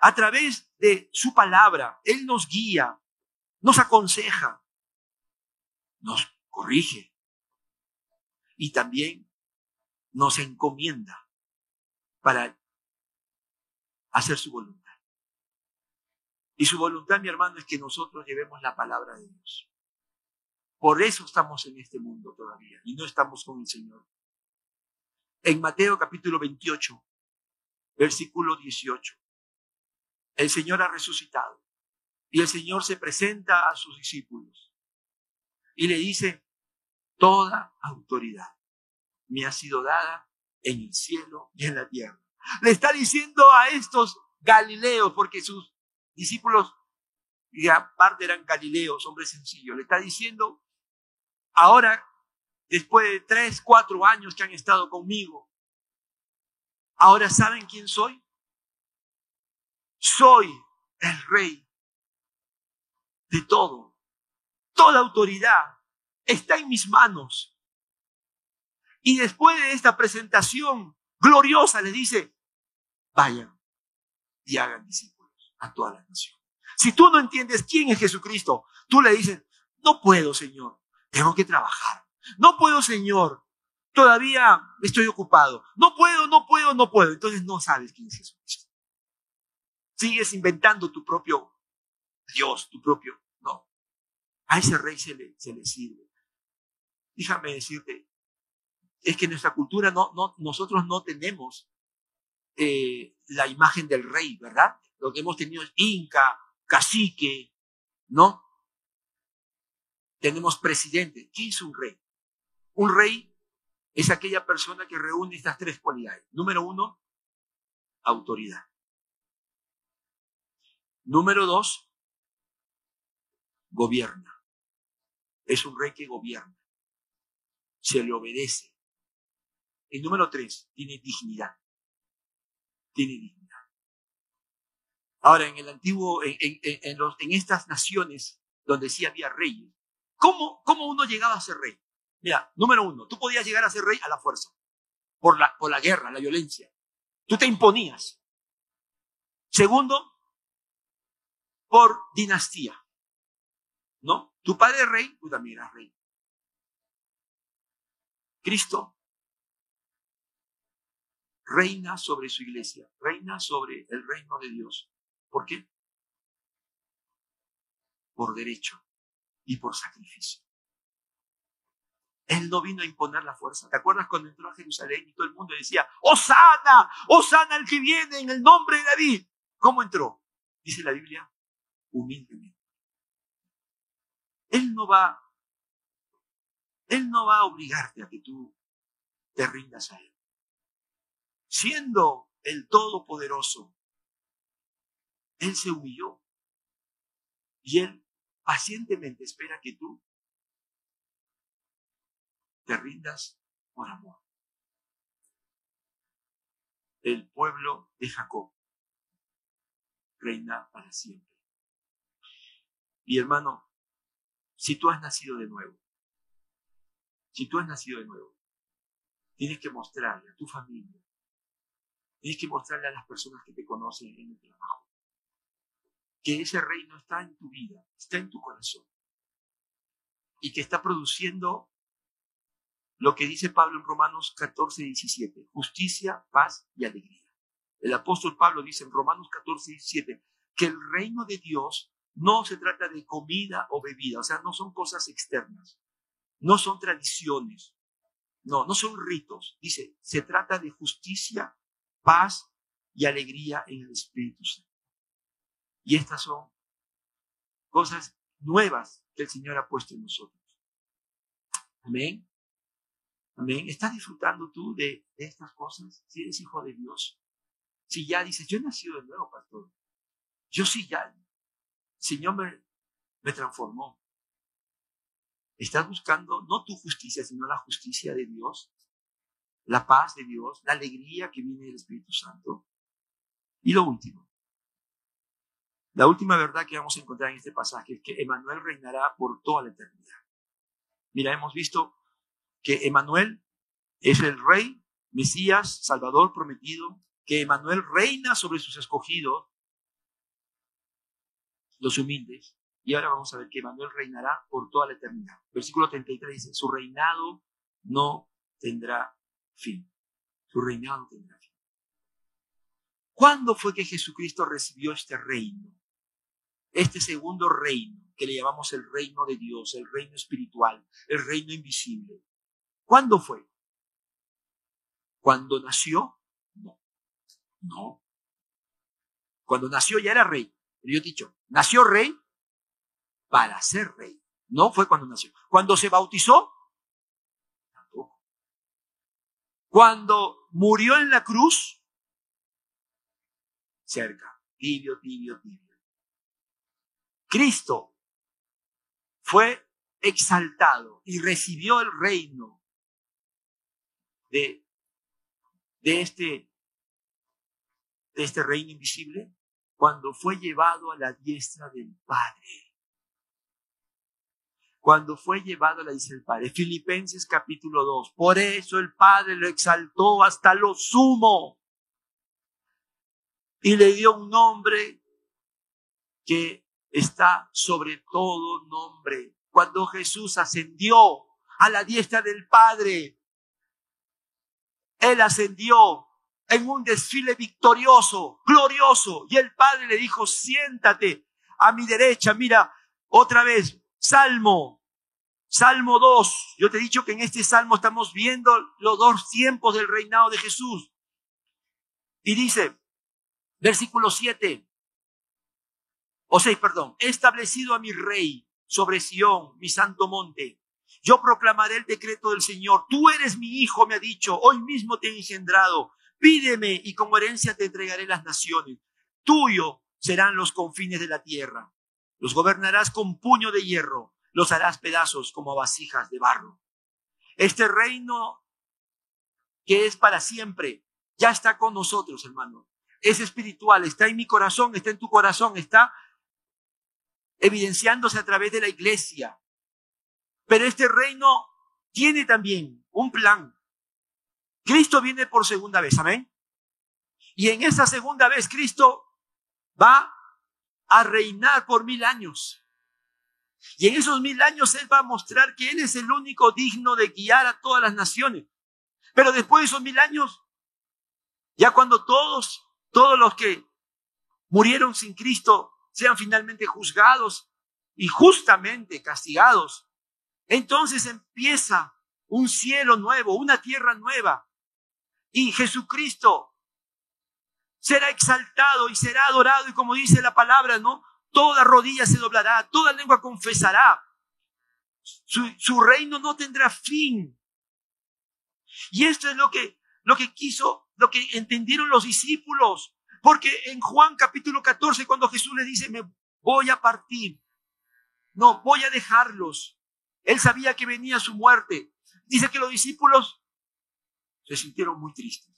A través de su palabra, Él nos guía, nos aconseja, nos corrige, y también nos encomienda para hacer su voluntad. Y su voluntad, mi hermano, es que nosotros llevemos la palabra de Dios. Por eso estamos en este mundo todavía y no estamos con el Señor. En Mateo capítulo 28, versículo 18, el Señor ha resucitado y el Señor se presenta a sus discípulos y le dice, Toda autoridad me ha sido dada en el cielo y en la tierra. Le está diciendo a estos Galileos, porque sus discípulos, y aparte eran Galileos, hombres sencillos, le está diciendo, ahora, después de tres, cuatro años que han estado conmigo, ahora saben quién soy. Soy el rey de todo. Toda autoridad está en mis manos. Y después de esta presentación gloriosa le dice, vayan y hagan discípulos a toda la nación. Si tú no entiendes quién es Jesucristo, tú le dices, no puedo, Señor, tengo que trabajar. No puedo, Señor, todavía estoy ocupado. No puedo, no puedo, no puedo. Entonces no sabes quién es Jesucristo. Sigues inventando tu propio Dios, tu propio. No. A ese rey se le, se le sirve. Déjame decirte, es que nuestra cultura no, no, nosotros no tenemos eh, la imagen del rey, ¿verdad? Lo que hemos tenido es inca, cacique, ¿no? Tenemos presidente. ¿Quién es un rey? Un rey es aquella persona que reúne estas tres cualidades. Número uno, autoridad. Número dos, gobierna. Es un rey que gobierna. Se le obedece. Y número tres, tiene dignidad tiene dignidad. Ahora, en el antiguo, en, en, estas naciones donde sí había reyes, ¿cómo, ¿cómo uno llegaba a ser rey? Mira, número uno, tú podías llegar a ser rey a la fuerza, por la, por la guerra, la violencia. Tú te imponías. Segundo, por dinastía. ¿No? Tu padre es rey, tú también eras rey. Cristo reina sobre su iglesia, reina sobre el reino de Dios. ¿Por qué? Por derecho y por sacrificio. Él no vino a imponer la fuerza. ¿Te acuerdas cuando entró a Jerusalén y todo el mundo decía, ¡Osana! ¡Osana el que viene en el nombre de David! ¿Cómo entró? Dice la Biblia, humildemente. Él no va, Él no va a obligarte a que tú te rindas a Él siendo el Todopoderoso, Él se humilló. Y Él pacientemente espera que tú te rindas por amor. El pueblo de Jacob reina para siempre. Y hermano, si tú has nacido de nuevo, si tú has nacido de nuevo, tienes que mostrarle a tu familia, Tienes que mostrarle a las personas que te conocen en el trabajo que ese reino está en tu vida, está en tu corazón y que está produciendo lo que dice Pablo en Romanos 14, 17, justicia, paz y alegría. El apóstol Pablo dice en Romanos 14, 17 que el reino de Dios no se trata de comida o bebida, o sea, no son cosas externas, no son tradiciones, no, no son ritos. Dice, se trata de justicia, paz y alegría en el Espíritu Santo. Y estas son cosas nuevas que el Señor ha puesto en nosotros. Amén. Amén. ¿Estás disfrutando tú de, estas cosas? Si eres hijo de Dios. Si ya dices, yo he nacido de nuevo, pastor. Yo sí ya. El Señor me, me transformó. Estás buscando no tu justicia, sino la justicia de Dios la paz de Dios, la alegría que viene del Espíritu Santo. Y lo último, la última verdad que vamos a encontrar en este pasaje es que Emanuel reinará por toda la eternidad. Mira, hemos visto que Emanuel es el rey, Mesías, Salvador prometido, que Emanuel reina sobre sus escogidos, los humildes, y ahora vamos a ver que Emanuel reinará por toda la eternidad. Versículo 33 dice, su reinado no tendrá fin. Su reinado tendrá fin. ¿Cuándo fue que Jesucristo recibió este reino? Este segundo reino, que le llamamos el reino de Dios, el reino espiritual, el reino invisible. ¿Cuándo fue? ¿Cuando nació? No. No. Cuando nació ya era rey. Pero yo he dicho, nació rey para ser rey. No fue cuando nació. Cuando se bautizó, cuando murió en la cruz, cerca. Tibio, tibio, tibio. Cristo fue exaltado y recibió el reino de, de, este, de este reino invisible cuando fue llevado a la diestra del Padre. Cuando fue llevado la diestra del Padre. Filipenses capítulo 2. Por eso el Padre lo exaltó hasta lo sumo y le dio un nombre que está sobre todo nombre. Cuando Jesús ascendió a la diestra del Padre, Él ascendió en un desfile victorioso, glorioso, y el Padre le dijo, siéntate a mi derecha, mira, otra vez, Salmo, Salmo 2. Yo te he dicho que en este Salmo estamos viendo los dos tiempos del reinado de Jesús. Y dice, versículo 7, o 6, perdón, he establecido a mi rey sobre Sión, mi santo monte. Yo proclamaré el decreto del Señor. Tú eres mi hijo, me ha dicho, hoy mismo te he engendrado. Pídeme y como herencia te entregaré las naciones. Tuyo serán los confines de la tierra. Los gobernarás con puño de hierro, los harás pedazos como vasijas de barro. Este reino que es para siempre, ya está con nosotros, hermano. Es espiritual, está en mi corazón, está en tu corazón, está evidenciándose a través de la iglesia. Pero este reino tiene también un plan. Cristo viene por segunda vez, amén. Y en esa segunda vez Cristo va a reinar por mil años. Y en esos mil años Él va a mostrar que Él es el único digno de guiar a todas las naciones. Pero después de esos mil años, ya cuando todos, todos los que murieron sin Cristo sean finalmente juzgados y justamente castigados, entonces empieza un cielo nuevo, una tierra nueva. Y Jesucristo será exaltado y será adorado. Y como dice la palabra, ¿no? Toda rodilla se doblará, toda lengua confesará. Su, reino no tendrá fin. Y esto es lo que, lo que quiso, lo que entendieron los discípulos. Porque en Juan capítulo 14, cuando Jesús le dice, me voy a partir, no, voy a dejarlos. Él sabía que venía su muerte. Dice que los discípulos se sintieron muy tristes.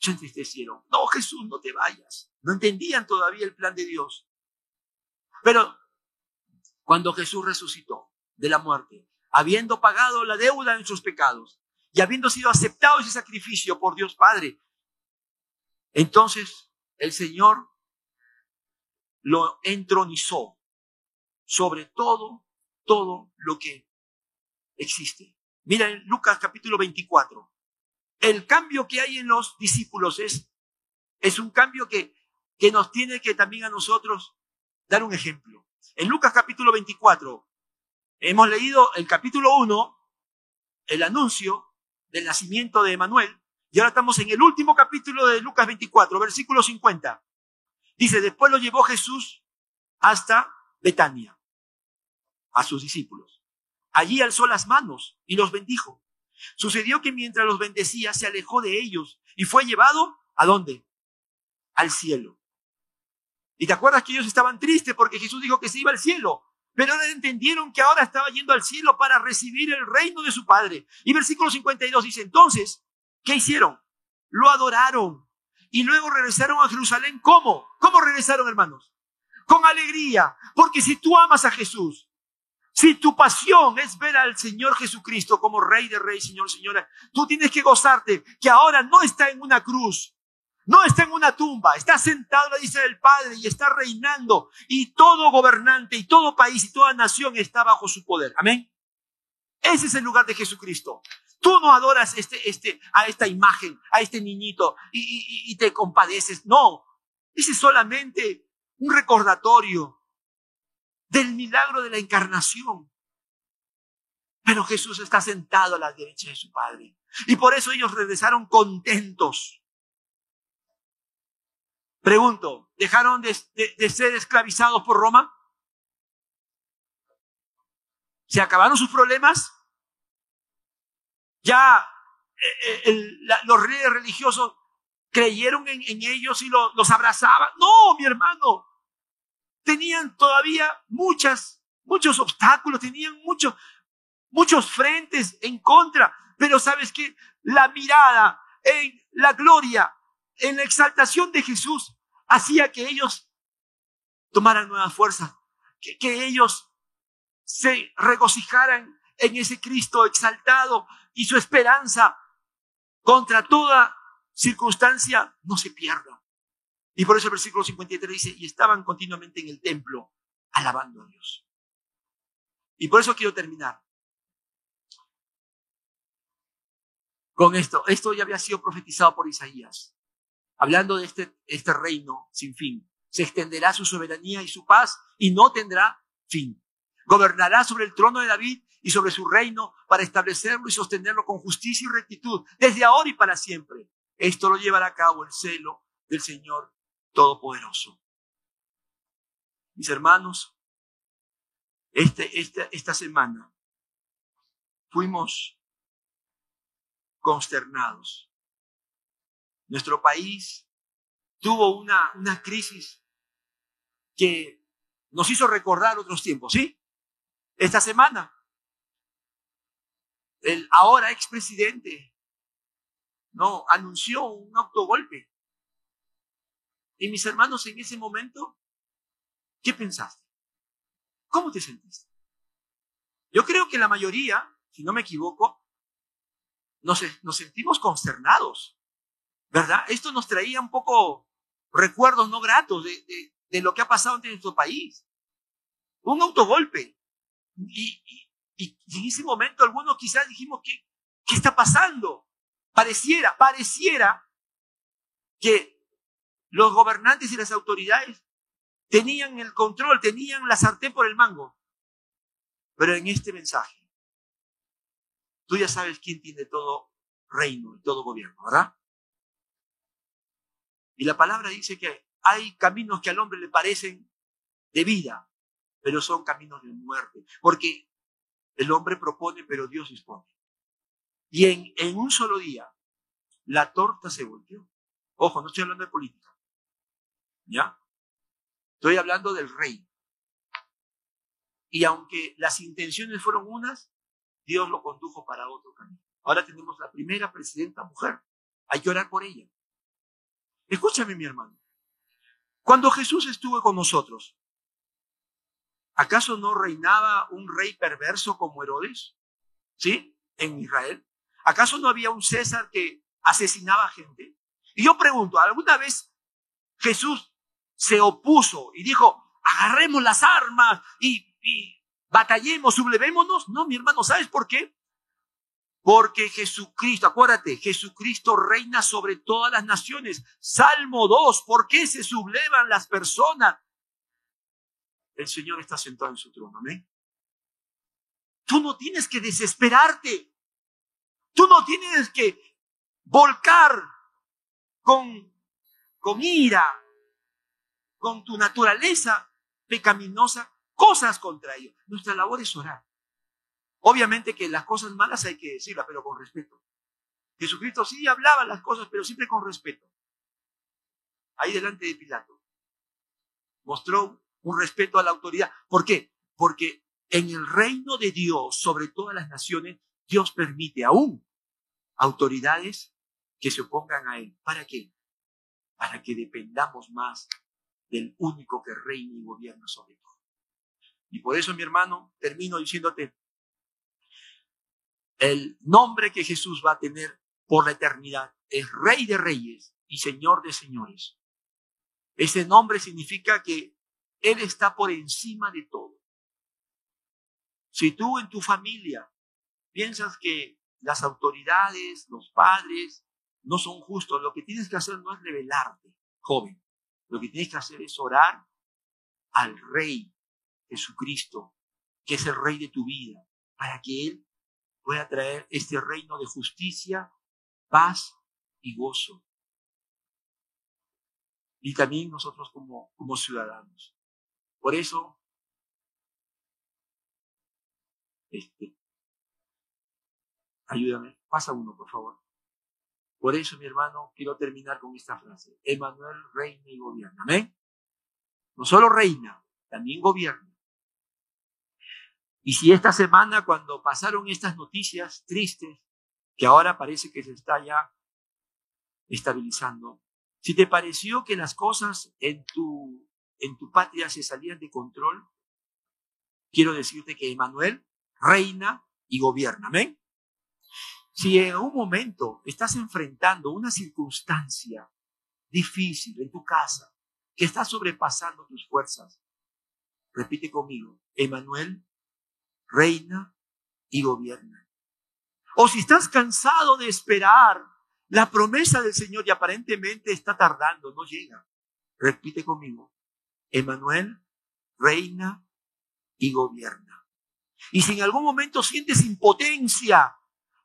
Se entristecieron. No, Jesús, no te vayas. No entendían todavía el plan de Dios. Pero cuando Jesús resucitó de la muerte, habiendo pagado la deuda de sus pecados y habiendo sido aceptado ese sacrificio por Dios Padre, entonces el Señor lo entronizó sobre todo, todo lo que existe. Mira en Lucas capítulo 24. El cambio que hay en los discípulos es, es un cambio que, que nos tiene que también a nosotros dar un ejemplo. En Lucas capítulo 24 hemos leído el capítulo 1, el anuncio del nacimiento de Emanuel, y ahora estamos en el último capítulo de Lucas 24, versículo 50. Dice, después lo llevó Jesús hasta Betania, a sus discípulos. Allí alzó las manos y los bendijo. Sucedió que mientras los bendecía, se alejó de ellos y fue llevado a dónde? Al cielo. Y te acuerdas que ellos estaban tristes porque Jesús dijo que se iba al cielo. Pero entendieron que ahora estaba yendo al cielo para recibir el reino de su Padre. Y versículo 52 dice, entonces ¿Qué hicieron? Lo adoraron y luego regresaron a Jerusalén. ¿Cómo? ¿Cómo regresaron, hermanos? Con alegría, porque si tú amas a Jesús, si tu pasión es ver al Señor Jesucristo como Rey de Reyes, Señor, Señora, tú tienes que gozarte que ahora no está en una cruz, no está en una tumba, está sentado a la del Padre y está reinando y todo gobernante y todo país y toda nación está bajo su poder. Amén. Ese es el lugar de Jesucristo. Tú no adoras este, este, a esta imagen, a este niñito y, y te compadeces. No, ese es solamente un recordatorio del milagro de la encarnación. Pero Jesús está sentado a la derecha de su Padre. Y por eso ellos regresaron contentos. Pregunto, ¿dejaron de, ser esclavizados por Roma? ¿Se acabaron sus problemas? Ya eh, eh, los reyes religiosos creyeron en, ellos y los abrazaban. No, mi hermano. Tenían todavía muchas, muchos obstáculos, tenían muchos, muchos frentes en contra. Pero sabes que la mirada en la gloria, en la exaltación de Jesús, hacía que ellos tomaran nuevas fuerzas, que, que ellos se regocijaran en ese Cristo exaltado y su esperanza contra toda circunstancia no se pierda. Y por eso el versículo 53 dice, y estaban continuamente en el templo alabando a Dios. Y por eso quiero terminar con esto. Esto ya había sido profetizado por Isaías, hablando de este, este reino sin fin. Se extenderá su soberanía y su paz y no tendrá fin. Gobernará sobre el trono de David y sobre su reino para establecerlo y sostenerlo con justicia y rectitud desde ahora y para siempre. Esto lo llevará a cabo el celo del Señor Todopoderoso. Mis hermanos, este, esta, esta semana fuimos consternados. Nuestro país tuvo una, una crisis que nos hizo recordar otros tiempos, ¿sí? Esta semana, el ahora expresidente no anunció un autogolpe. Y mis hermanos, en ese momento, ¿qué pensaste? ¿Cómo te sentiste? Yo creo que la mayoría, si no me equivoco, nos, sentimos consternados, ¿verdad? Esto nos traía un poco recuerdos no gratos de, lo que ha pasado en nuestro país. Un autogolpe. Y, en ese momento algunos quizás dijimos, ¿qué, qué está pasando? Pareciera, pareciera que los gobernantes y las autoridades tenían el control, tenían la sartén por el mango. Pero en este mensaje Tú ya sabes quién tiene todo reino y todo gobierno, ¿verdad? Y la palabra dice que hay caminos que al hombre le parecen de vida, pero son caminos de muerte. Porque el hombre propone, pero Dios dispone. Y en, en un solo día, la torta se volteó. Ojo, no estoy hablando de política. ¿Ya? Estoy hablando del rey. Y aunque las intenciones fueron unas, Dios lo condujo para otro camino. Ahora tenemos la primera presidenta mujer. Hay que orar por ella. Escúchame, mi hermano. Cuando Jesús estuvo con nosotros, ¿acaso no reinaba un rey perverso como Herodes? ¿Sí? En Israel. ¿Acaso no había un César que asesinaba gente? Y yo pregunto, ¿alguna vez Jesús se opuso y dijo, agarremos las armas y, batallemos, sublevémonos. No, mi hermano, ¿sabes por qué? Porque Jesucristo, acuérdate, Jesucristo reina sobre todas las naciones. Salmo 2, ¿por qué se sublevan las personas? El Señor está sentado en su trono, amén. Tú no tienes que desesperarte. Tú no tienes que volcar con, con ira, con tu naturaleza pecaminosa cosas contra ellos. Nuestra labor es orar. Obviamente que las cosas malas hay que decirlas, pero con respeto. Jesucristo sí hablaba las cosas, pero siempre con respeto. Ahí delante de Pilato. Mostró un respeto a la autoridad. ¿Por qué? Porque en el reino de Dios, sobre todas las naciones, Dios permite aún autoridades que se opongan a Él. ¿Para qué? Para que dependamos más del único que reina y gobierna sobre todo. Y por eso, mi hermano, termino diciéndote, el nombre que Jesús va a tener por la eternidad es Rey de Reyes y Señor de Señores. Ese nombre significa que Él está por encima de todo. Si tú en tu familia piensas que las autoridades, los padres, no son justos, lo que tienes que hacer no es revelarte, joven. Lo que tienes que hacer es orar al Rey Jesucristo, que es el Rey de tu vida, para que Él pueda traer este reino de justicia, paz y gozo. Y también nosotros como, ciudadanos. Por eso, este, ayúdame, pasa uno, por favor. Por eso, mi hermano, quiero terminar con esta frase. Emanuel reina y gobierna. Amén. No solo reina, también gobierna. Y si esta semana, cuando pasaron estas noticias tristes, que ahora parece que se está ya estabilizando, si te pareció que las cosas en tu, en tu patria se salían de control, quiero decirte que Emanuel reina y gobierna. Amén. Si en un momento estás enfrentando una circunstancia difícil en tu casa, que está sobrepasando tus fuerzas, repite conmigo, Emanuel reina y gobierna. O si estás cansado de esperar la promesa del Señor y aparentemente está tardando, no llega. Repite conmigo, Emanuel reina y gobierna. Y si en algún momento sientes impotencia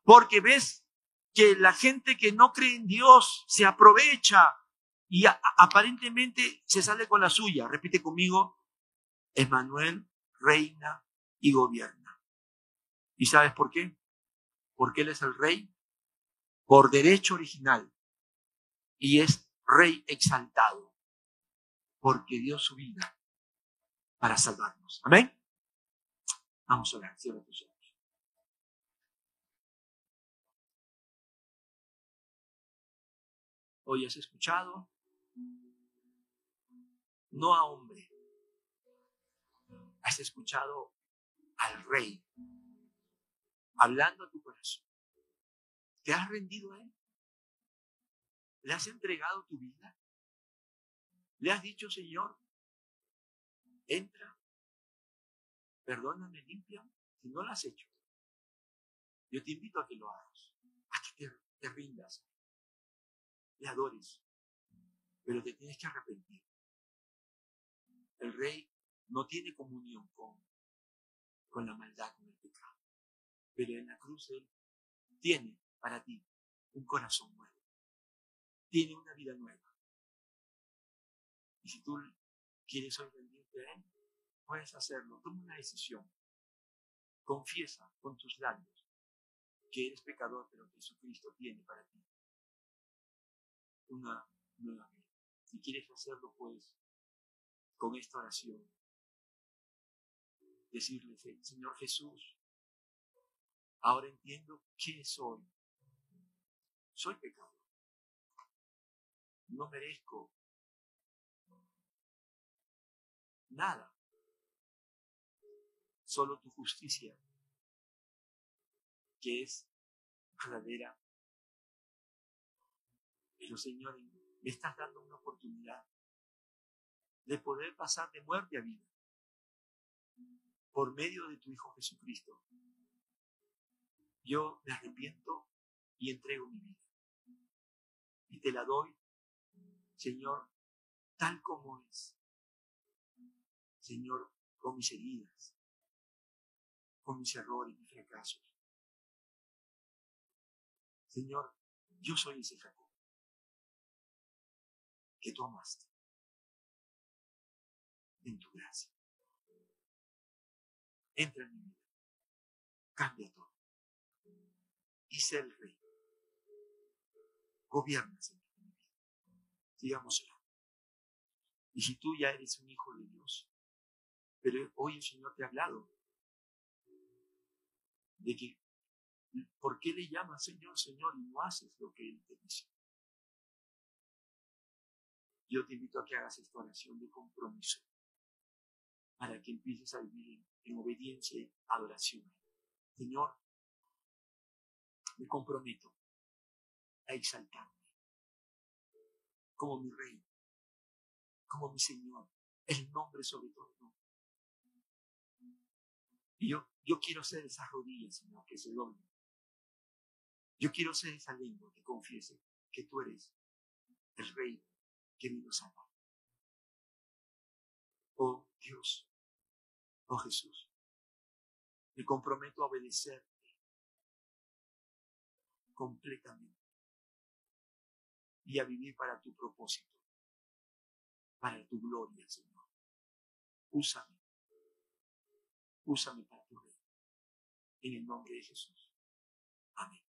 porque ves que la gente que no cree en Dios se aprovecha y aparentemente se sale con la suya, repite conmigo, Emanuel reina y gobierna. ¿Y sabes por qué? Porque Él es el rey por derecho original y es rey exaltado porque dio su vida para salvarnos. Amén. Vamos a orar. Cierra tus Hoy has escuchado no a hombre, has escuchado al rey hablando a tu corazón. ¿Te has rendido a él? ¿Le has entregado tu vida? ¿Le has dicho, Señor, entra, perdóname, limpia? Si no lo has hecho, yo te invito a que lo hagas, a que te, te rindas, le adores, pero te tienes que arrepentir. El rey no tiene comunión con con la maldad, con el pecado. Pero en la cruz Él tiene para ti un corazón nuevo. Tiene una vida nueva. Y si tú quieres hoy rendirte a Él, puedes hacerlo. Toma una decisión. Confiesa con tus labios que eres pecador, pero Jesucristo tiene para ti una nueva vida. Si quieres hacerlo, pues, con esta oración, decirle, Señor Jesús, ahora entiendo qué soy. Soy pecador. No merezco nada. Solo tu justicia, que es verdadera. Pero Señor, me estás dando una oportunidad de poder pasar de muerte a vida por medio de tu Hijo Jesucristo. Yo me arrepiento y entrego mi vida. Y te la doy, Señor, tal como es. Señor, con mis heridas, con mis errores, mis fracasos. Señor, yo soy ese Jacob que tú amaste en tu gracia entra en mi vida, cambia todo. Y sé el rey. Gobierna, Señor, mi vida. Digamos Y si tú ya eres un hijo de Dios, pero hoy el Señor te ha hablado de que, ¿por qué le llamas Señor, Señor y no haces lo que Él te dice? Yo te invito a que hagas esta oración de compromiso para que empieces a vivir en, obediencia y adoración. Señor, me comprometo a exaltarme como mi rey, como mi Señor, el nombre sobre todo Y yo, yo quiero ser esas rodillas, Señor, que se doblen. Yo quiero ser esa lengua que confiese que tú eres el rey que salvar. Oh Dios, oh Jesús, me comprometo a obedecerte completamente y a vivir para tu propósito, para tu gloria, Señor. Úsame, úsame para tu reino. En el nombre de Jesús. Amén.